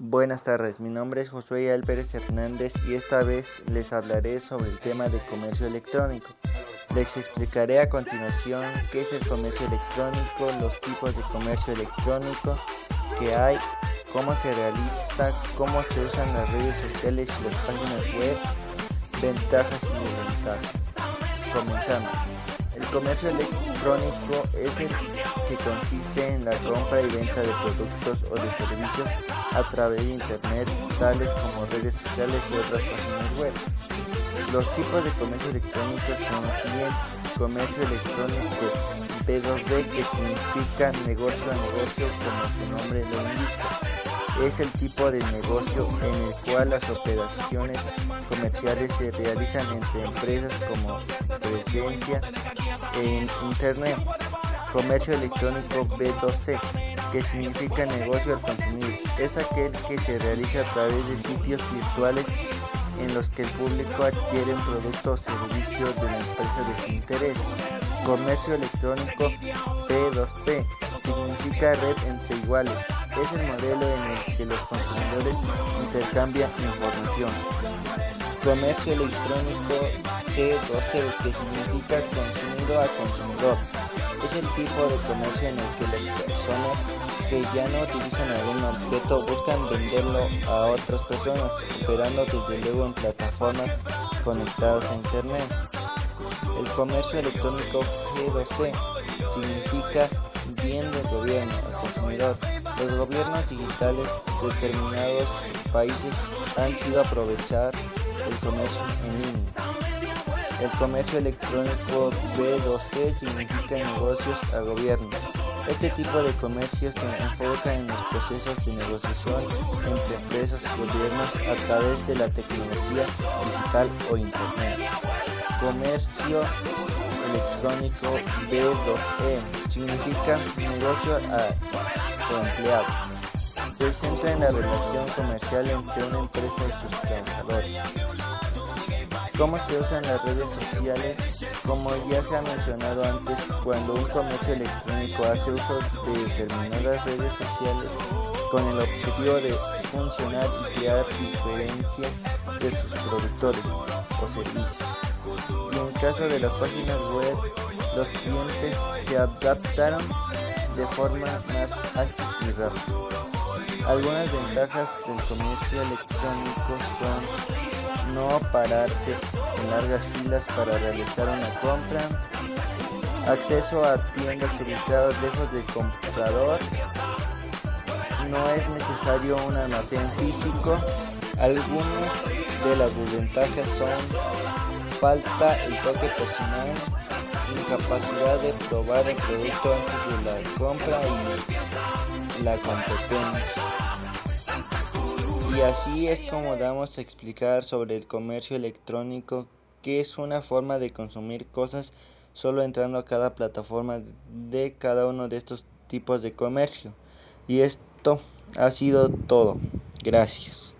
Buenas tardes, mi nombre es Josué Álvarez Hernández y esta vez les hablaré sobre el tema de comercio electrónico. Les explicaré a continuación qué es el comercio electrónico, los tipos de comercio electrónico que hay, cómo se realiza, cómo se usan las redes sociales y las páginas web, ventajas y desventajas. Comenzamos. El comercio electrónico es el que consiste en la compra y venta de productos o de servicios a través de Internet, tales como redes sociales y otras páginas web. Los tipos de comercio electrónico son siguientes. Comercio electrónico B2B, que significa negocio a negocio, como su nombre lo indica es el tipo de negocio en el cual las operaciones comerciales se realizan entre empresas como presencia en Internet. Comercio electrónico B2C, que significa negocio al consumir, es aquel que se realiza a través de sitios virtuales en los que el público adquiere un producto o servicio de la empresa de su interés. Comercio electrónico P2P significa red entre iguales, es el modelo en el que los consumidores intercambian información. Comercio electrónico C2C, que significa consumido a consumidor. Es el tipo de comercio en el que personas ya no utilizan algún objeto buscan venderlo a otras personas, operando desde luego en plataformas conectadas a Internet. El comercio electrónico G2C significa bien del gobierno al consumidor. Los gobiernos digitales de determinados países han sido aprovechar el comercio en línea. El comercio electrónico B2C significa negocios a gobierno. Este tipo de comercio se enfoca en los procesos de negociación entre empresas y gobiernos a través de la tecnología digital o Internet. Comercio electrónico B2E significa negocio a empleado. Se centra en la relación comercial entre una empresa y sus trabajadores. ¿Cómo se usan las redes sociales? Como ya se ha mencionado antes, cuando un comercio electrónico hace uso de determinadas redes sociales con el objetivo de funcionar y crear diferencias de sus productores o servicios. Y en caso de las páginas web, los clientes se adaptaron de forma más ágil y rápida. Algunas ventajas del comercio electrónico son no pararse en largas filas para realizar una compra, acceso a tiendas ubicadas lejos del comprador, no es necesario un almacén físico, algunas de las desventajas son falta el toque personal, incapacidad de probar el producto antes de la compra y la competencia. Y así es como damos a explicar sobre el comercio electrónico, que es una forma de consumir cosas solo entrando a cada plataforma de cada uno de estos tipos de comercio. Y esto ha sido todo. Gracias.